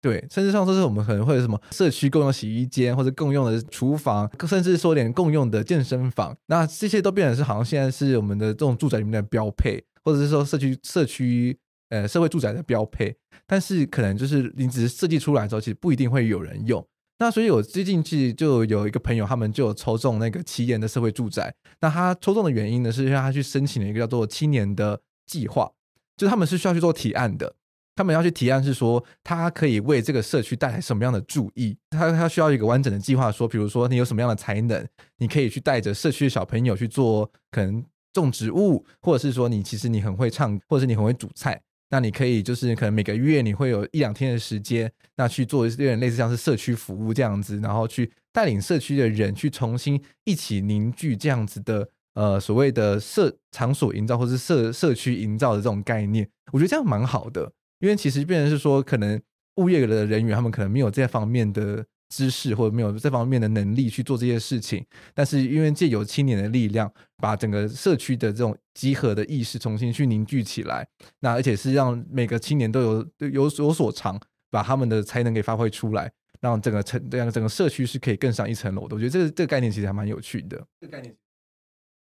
对，甚至上说是我们可能会有什么社区共用洗衣间，或者共用的厨房，甚至说连共用的健身房，那这些都变成是好像现在是我们的这种住宅里面的标配，或者是说社区社区呃社会住宅的标配。但是可能就是你只是设计出来之后，其实不一定会有人用。那所以，我最近其实就有一个朋友，他们就有抽中那个奇岩的社会住宅。那他抽中的原因呢，是因为他去申请了一个叫做青年的计划，就他们是需要去做提案的。他们要去提案是说，他可以为这个社区带来什么样的注意？他他需要一个完整的计划，说，比如说你有什么样的才能，你可以去带着社区的小朋友去做可能种植物，或者是说你其实你很会唱，或者是你很会煮菜。那你可以就是可能每个月你会有一两天的时间，那去做有点类似像是社区服务这样子，然后去带领社区的人去重新一起凝聚这样子的呃所谓的社场所营造或是社社区营造的这种概念，我觉得这样蛮好的，因为其实变成是说可能物业的人员他们可能没有这方面的。知识或者没有这方面的能力去做这些事情，但是因为借由青年的力量，把整个社区的这种集合的意识重新去凝聚起来，那而且是让每个青年都有有有所长，把他们的才能给发挥出来，让整个城这样整个社区是可以更上一层楼的。我觉得这个这个概念其实还蛮有趣的。这个概念，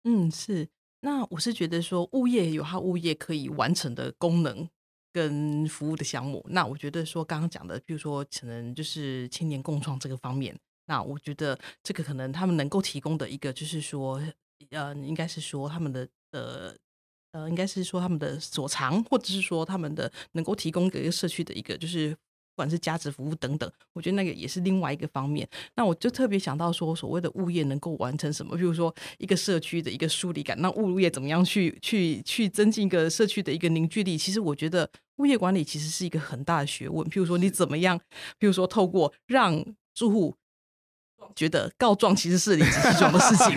嗯，是。那我是觉得说，物业有它物业可以完成的功能。跟服务的项目，那我觉得说刚刚讲的，比如说可能就是青年共创这个方面，那我觉得这个可能他们能够提供的一个就是说，呃，应该是说他们的呃呃，应该是说他们的所长，或者是说他们的能够提供给一个社区的一个就是。不管是价值服务等等，我觉得那个也是另外一个方面。那我就特别想到说，所谓的物业能够完成什么？比如说一个社区的一个疏离感，那物业怎么样去去去增进一个社区的一个凝聚力？其实我觉得物业管理其实是一个很大的学问。譬如说你怎么样？譬如说透过让住户。觉得告状其实是理直气壮的事情，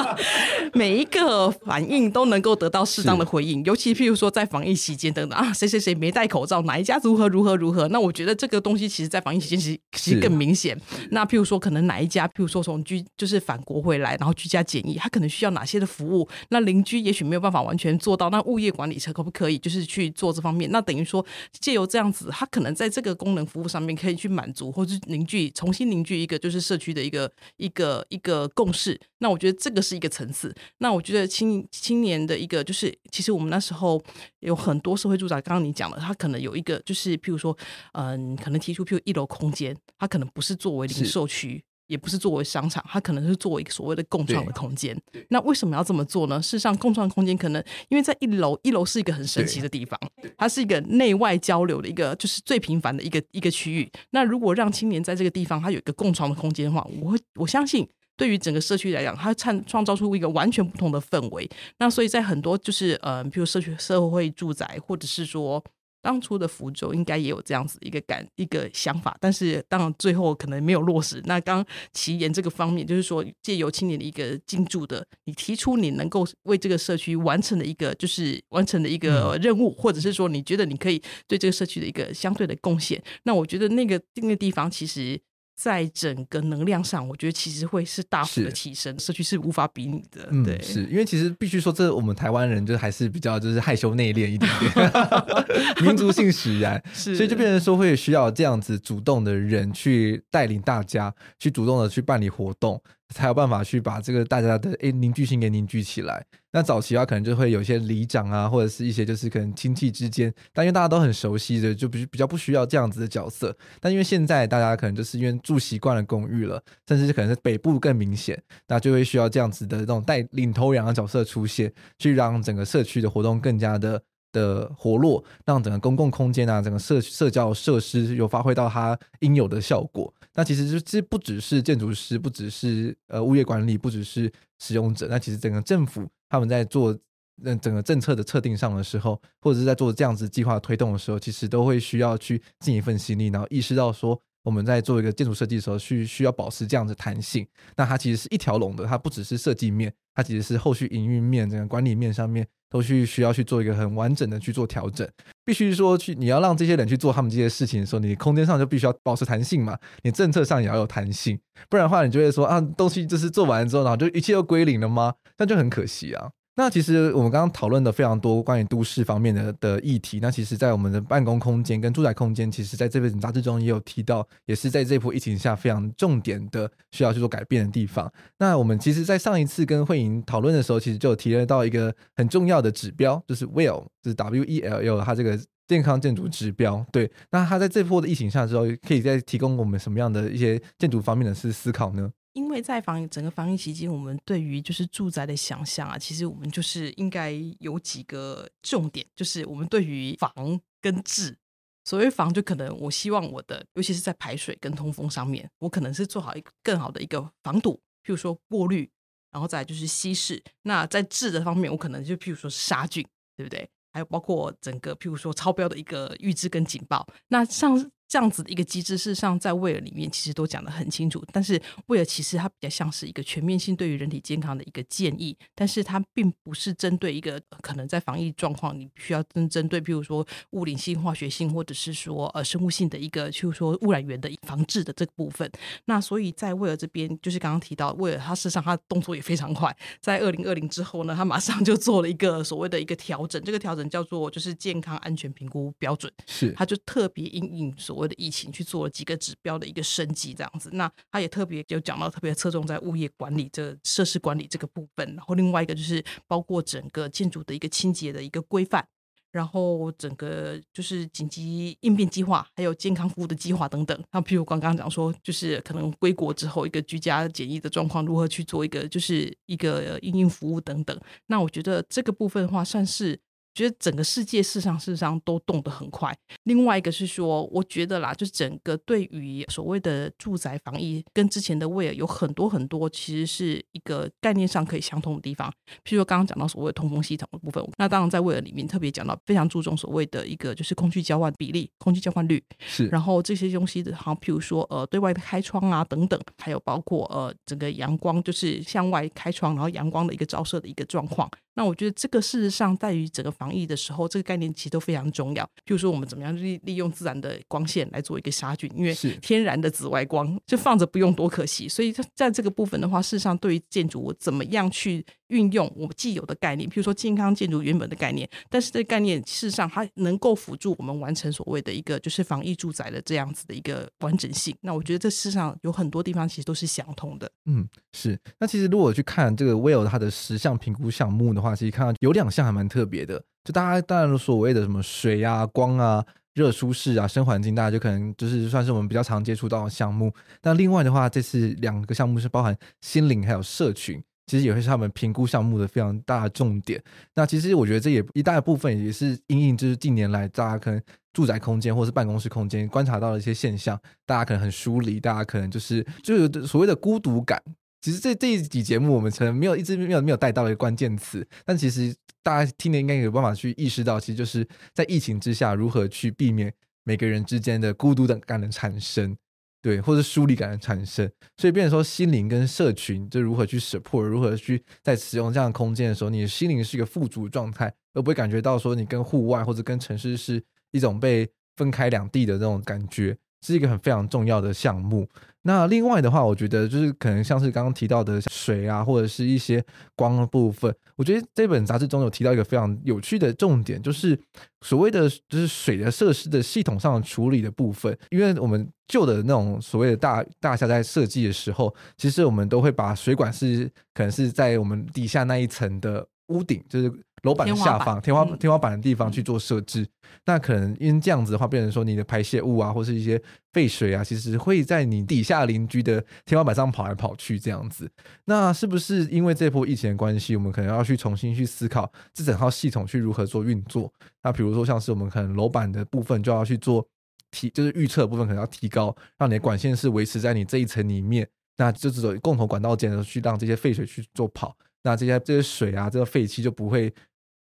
每一个反应都能够得到适当的回应，尤其譬如说在防疫期间等等啊，谁谁谁没戴口罩，哪一家如何如何如何，那我觉得这个东西其实在防疫期间其实其实更明显。那譬如说可能哪一家，譬如说从居就是返国回来，然后居家检疫，他可能需要哪些的服务，那邻居也许没有办法完全做到，那物业管理层可不可以就是去做这方面？那等于说借由这样子，他可能在这个功能服务上面可以去满足，或是凝聚重新凝聚一个就是社区的。一个一个一个共识，那我觉得这个是一个层次。那我觉得青青年的一个就是，其实我们那时候有很多社会住宅，刚刚你讲了，他可能有一个就是，譬如说，嗯，可能提出譬如一楼空间，它可能不是作为零售区。也不是作为商场，它可能是作为一个所谓的共创的空间。那为什么要这么做呢？事实上，共创空间可能因为在一楼，一楼是一个很神奇的地方，它是一个内外交流的一个，就是最频繁的一个一个区域。那如果让青年在这个地方，它有一个共创的空间的话，我会我相信。对于整个社区来讲，它创创造出一个完全不同的氛围。那所以在很多就是呃，比如社区社会住宅，或者是说当初的福州，应该也有这样子一个感一个想法，但是当然最后可能没有落实。那刚其言这个方面，就是说借由青年的一个进驻的，你提出你能够为这个社区完成的一个就是完成的一个任务，或者是说你觉得你可以对这个社区的一个相对的贡献，那我觉得那个那个地方其实。在整个能量上，我觉得其实会是大幅的提升，社区是无法比拟的。对，嗯、是因为其实必须说，这我们台湾人就还是比较就是害羞内敛一点点，民族性使然，是所以就变成说会需要这样子主动的人去带领大家，去主动的去办理活动。才有办法去把这个大家的诶凝聚性给凝聚起来。那早期的话，可能就会有一些里长啊，或者是一些就是可能亲戚之间，但因为大家都很熟悉的，就比比较不需要这样子的角色。但因为现在大家可能就是因为住习惯了公寓了，甚至可能是北部更明显，那就会需要这样子的这种带领头羊的角色出现，去让整个社区的活动更加的的活络，让整个公共空间啊，整个社社交设施有发挥到它应有的效果。那其实就其实不只是建筑师，不只是呃物业管理，不只是使用者。那其实整个政府他们在做那整个政策的测定上的时候，或者是在做这样子计划推动的时候，其实都会需要去尽一份心力，然后意识到说我们在做一个建筑设计的时候，需需要保持这样子弹性。那它其实是一条龙的，它不只是设计面，它其实是后续营运面、整个管理面上面。都去需要去做一个很完整的去做调整，必须说去你要让这些人去做他们这些事情的时候，你空间上就必须要保持弹性嘛，你政策上也要有弹性，不然的话你就会说啊，东西就是做完之后，然后就一切都归零了吗？那就很可惜啊。那其实我们刚刚讨论的非常多关于都市方面的的议题。那其实，在我们的办公空间跟住宅空间，其实在这本杂志中也有提到，也是在这波疫情下非常重点的需要去做改变的地方。那我们其实，在上一次跟慧莹讨论的时候，其实就有提到一个很重要的指标，就是 WELL，就是 W E L L，它这个健康建筑指标。对，那它在这波的疫情下之后，可以再提供我们什么样的一些建筑方面的思思考呢？因为在防整个防疫期间，我们对于就是住宅的想象啊，其实我们就是应该有几个重点，就是我们对于防跟治。所谓防，就可能我希望我的，尤其是在排水跟通风上面，我可能是做好一个更好的一个防堵，譬如说过滤，然后再就是稀释。那在治的方面，我可能就譬如说杀菌，对不对？还有包括整个譬如说超标的一个预知跟警报。那像。这样子的一个机制，事实上在威尔里面其实都讲得很清楚。但是威尔其实它比较像是一个全面性对于人体健康的一个建议，但是它并不是针对一个可能在防疫状况你必须要针针对，譬如说物理性、化学性，或者是说呃生物性的一个，就是说污染源的防治的这个部分。那所以在威尔这边，就是刚刚提到威尔，它事实上它动作也非常快，在二零二零之后呢，它马上就做了一个所谓的一个调整，这个调整叫做就是健康安全评估标准，是它就特别因应所。我的疫情去做了几个指标的一个升级，这样子，那他也特别有讲到，特别侧重在物业管理这设施管理这个部分，然后另外一个就是包括整个建筑的一个清洁的一个规范，然后整个就是紧急应变计划，还有健康服务的计划等等。那譬如刚刚讲说，就是可能归国之后一个居家检疫的状况，如何去做一个就是一个应用服务等等。那我觉得这个部分的话，算是。觉得整个世界事实上事实上都动得很快。另外一个是说，我觉得啦，就是整个对于所谓的住宅防疫，跟之前的威尔有很多很多，其实是一个概念上可以相通的地方。譬如说刚刚讲到所谓的通风系统的部分，那当然在威尔里面特别讲到非常注重所谓的一个就是空气交换比例、空气交换率。是。然后这些东西的，好，譬如说呃对外的开窗啊等等，还有包括呃整个阳光就是向外开窗，然后阳光的一个照射的一个状况。那我觉得这个事实上在于整个防疫的时候，这个概念其实都非常重要。譬如说，我们怎么样利利用自然的光线来做一个杀菌，因为天然的紫外光就放着不用多可惜。所以在这个部分的话，事实上对于建筑我怎么样去运用我们既有的概念，譬如说健康建筑原本的概念，但是这个概念事实上它能够辅助我们完成所谓的一个就是防疫住宅的这样子的一个完整性。那我觉得这世上有很多地方其实都是相通的。嗯，是。那其实如果去看这个 Will 它的十项评估项目的？话其实看到有两项还蛮特别的，就大家当然所谓的什么水啊、光啊，热舒适啊，生环境，大家就可能就是算是我们比较常接触到的项目。那另外的话，这次两个项目是包含心灵还有社群，其实也会是他们评估项目的非常大的重点。那其实我觉得这也一大部分也是因应，就是近年来大家可能住宅空间或是办公室空间观察到的一些现象，大家可能很疏离，大家可能就是就是所谓的孤独感。其实这这一集节目我们可能没有一直没有没有带到一个关键词，但其实大家听的应该有办法去意识到，其实就是在疫情之下如何去避免每个人之间的孤独感的产生，对，或者疏离感的产生。所以变成说心灵跟社群就如何去 support，如何去在使用这样的空间的时候，你的心灵是一个富足状态，而不会感觉到说你跟户外或者跟城市是一种被分开两地的那种感觉，是一个很非常重要的项目。那另外的话，我觉得就是可能像是刚刚提到的水啊，或者是一些光的部分。我觉得这本杂志中有提到一个非常有趣的重点，就是所谓的就是水的设施的系统上处理的部分。因为我们旧的那种所谓的大大厦在设计的时候，其实我们都会把水管是可能是在我们底下那一层的屋顶，就是。楼板的下方，天花天花板的地方去做设置，嗯、那可能因为这样子的话，变成说你的排泄物啊，或是一些废水啊，其实会在你底下邻居的天花板上跑来跑去这样子。那是不是因为这波疫情的关系，我们可能要去重新去思考这整套系统去如何做运作？那比如说像是我们可能楼板的部分就要去做提，就是预测的部分可能要提高，让你的管线是维持在你这一层里面，那就只有共同管道间的去让这些废水去做跑，那这些这些水啊，这个废气就不会。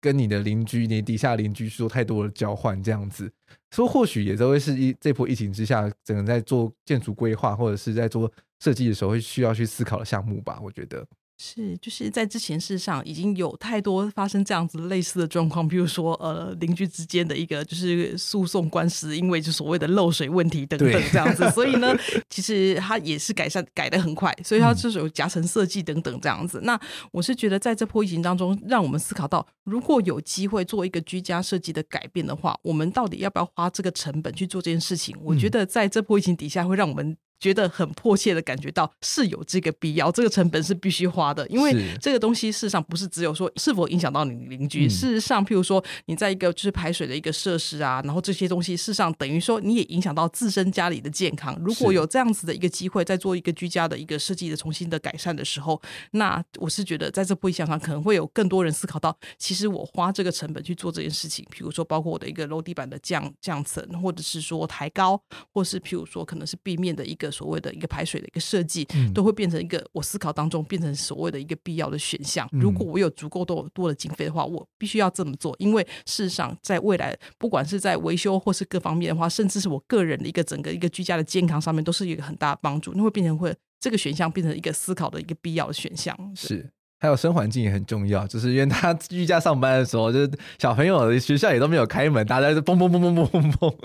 跟你的邻居、你底下邻居做太多的交换，这样子，说或许也都会是一这波疫情之下，整个在做建筑规划或者是在做设计的时候，会需要去思考的项目吧，我觉得。是，就是在之前，事实上已经有太多发生这样子类似的状况，比如说，呃，邻居之间的一个就是诉讼官司，因为就所谓的漏水问题等等这样子，所以呢，其实它也是改善改的很快，所以它就是有夹层设计等等这样子。嗯、那我是觉得，在这波疫情当中，让我们思考到，如果有机会做一个居家设计的改变的话，我们到底要不要花这个成本去做这件事情？我觉得在这波疫情底下，会让我们。觉得很迫切的感觉到是有这个必要，这个成本是必须花的，因为这个东西事实上不是只有说是否影响到你邻居，事实上，譬如说你在一个就是排水的一个设施啊，然后这些东西事实上等于说你也影响到自身家里的健康。如果有这样子的一个机会，在做一个居家的一个设计的重新的改善的时候，那我是觉得在这部影响上可能会有更多人思考到，其实我花这个成本去做这件事情，比如说包括我的一个楼地板的降降层，或者是说抬高，或是譬如说可能是壁面的一个。所谓的一个排水的一个设计，嗯、都会变成一个我思考当中变成所谓的一个必要的选项。如果我有足够多多的经费的话，我必须要这么做，因为事实上，在未来不管是在维修或是各方面的话，甚至是我个人的一个整个一个居家的健康上面，都是一个很大的帮助。那会变成会这个选项变成一个思考的一个必要的选项。是，还有生环境也很重要，就是因为他 居家上班的时候，就是小朋友的学校也都没有开门，大家就嘣嘣嘣嘣嘣嘣嘣。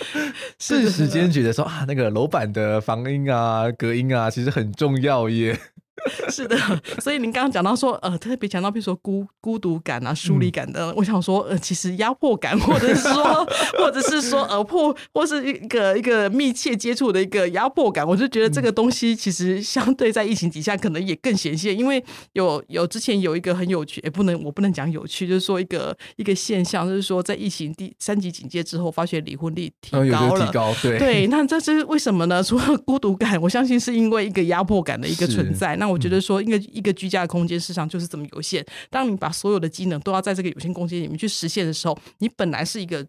是时间觉得说啊，那个楼板的防音啊、隔音啊，其实很重要耶。是的，所以您刚刚讲到说，呃，特别讲到比如说孤孤独感啊、疏离感的，嗯、我想说，呃，其实压迫感，或者是说，或者是说，呃，迫，或是一个一个密切接触的一个压迫感，我就觉得这个东西其实相对在疫情底下可能也更显现，因为有有之前有一个很有趣，也不能我不能讲有趣，就是说一个一个现象，就是说在疫情第三级警戒之后，发现离婚率提高了，提高，对。对，那这是为什么呢？除了孤独感，我相信是因为一个压迫感的一个存在。那我觉得说，一个一个居家的空间，事实上就是这么有限。当你把所有的机能都要在这个有限空间里面去实现的时候，你本来是一个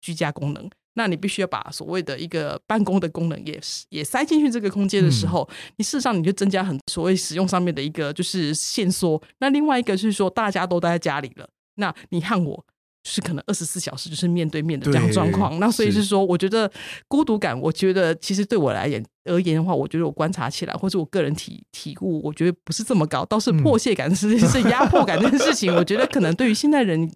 居家功能，那你必须要把所谓的一个办公的功能也也塞进去这个空间的时候，你事实上你就增加很所谓使用上面的一个就是限缩。那另外一个是说，大家都待在家里了，那你和我。就是可能二十四小时就是面对面的这样状况，那所以是说，我觉得孤独感，我觉得其实对我来言而言的话，我觉得我观察起来，或者我个人体体悟，我觉得不是这么高，倒是迫切感是、嗯、是压迫感这件事情，我觉得可能对于现代人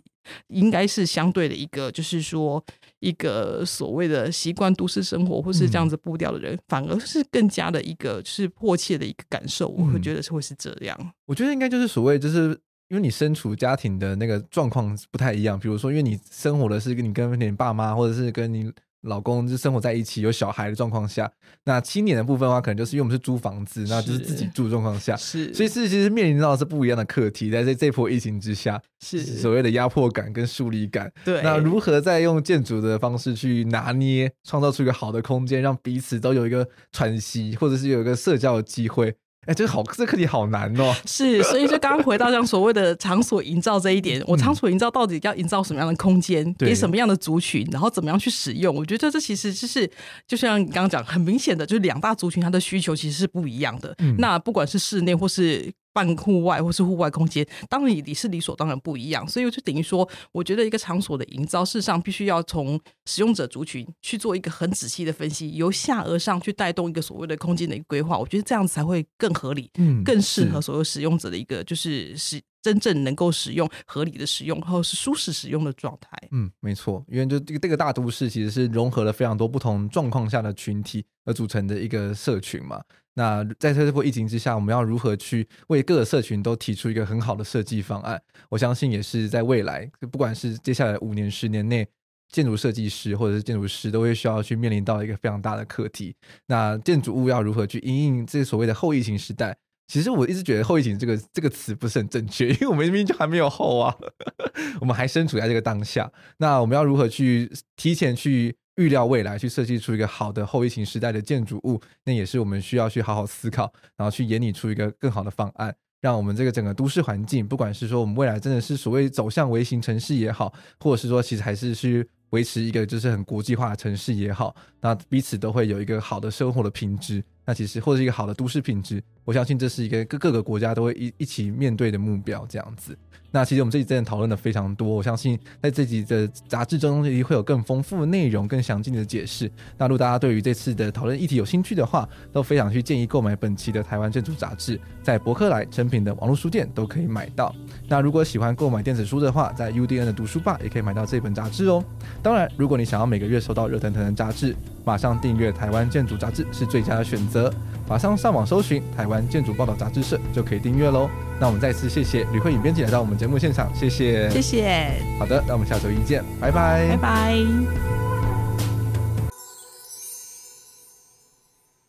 应该是相对的一个，就是说一个所谓的习惯都市生活或是这样子步调的人，嗯、反而是更加的一个就是迫切的一个感受，我会觉得是会是这样。我觉得应该就是所谓就是。因为你身处家庭的那个状况不太一样，比如说，因为你生活的是跟你跟你爸妈，或者是跟你老公就生活在一起，有小孩的状况下，那青年的部分的话，可能就是因为我们是租房子，那就是自己住的状况下，是，所以是其实面临到的是不一样的课题，在这这波疫情之下，是所谓的压迫感跟疏离感。对，那如何再用建筑的方式去拿捏，创造出一个好的空间，让彼此都有一个喘息，或者是有一个社交的机会？哎，这个好，这课题好难哦。是，所以就刚刚回到像所谓的场所营造这一点，我场所营造到底要营造什么样的空间，给什么样的族群，然后怎么样去使用？我觉得这其实就是，就像你刚刚讲，很明显的，就是两大族群它的需求其实是不一样的。嗯、那不管是室内或是。半户外或是户外空间，当然你是理所当然不一样，所以就等于说，我觉得一个场所的营造，事实上必须要从使用者族群去做一个很仔细的分析，由下而上去带动一个所谓的空间的一个规划，我觉得这样子才会更合理，嗯，更适合所有使用者的一个就是使真正能够使用、合理的使用，或是舒适使用的状态。嗯，没错，因为就这个这个大都市其实是融合了非常多不同状况下的群体而组成的一个社群嘛。那在这波疫情之下，我们要如何去为各个社群都提出一个很好的设计方案？我相信也是在未来，不管是接下来五年、十年内，建筑设计师或者是建筑师都会需要去面临到一个非常大的课题。那建筑物要如何去因应这所谓的后疫情时代？其实我一直觉得后疫情这个这个词不是很正确，因为我们明明就还没有后啊，我们还身处在这个当下。那我们要如何去提前去？预料未来，去设计出一个好的后疫情时代的建筑物，那也是我们需要去好好思考，然后去研拟出一个更好的方案，让我们这个整个都市环境，不管是说我们未来真的是所谓走向微型城市也好，或者是说其实还是去维持一个就是很国际化的城市也好，那彼此都会有一个好的生活的品质，那其实或者一个好的都市品质，我相信这是一个各各个国家都会一一起面对的目标，这样子。那其实我们这集真的讨论的非常多，我相信在这集的杂志中会有更丰富的内容、更详尽的解释。那如果大家对于这次的讨论议题有兴趣的话，都非常去建议购买本期的台湾建筑杂志，在博客来、诚品的网络书店都可以买到。那如果喜欢购买电子书的话，在 UDN 的读书吧也可以买到这本杂志哦。当然，如果你想要每个月收到热腾腾的杂志，马上订阅台湾建筑杂志是最佳的选择。马上上网搜寻台湾湾建筑报道杂志社就可以订阅喽。那我们再次谢谢吕慧颖编辑来到我们节目现场，谢谢，谢谢。好的，那我们下周一见，拜拜，拜拜。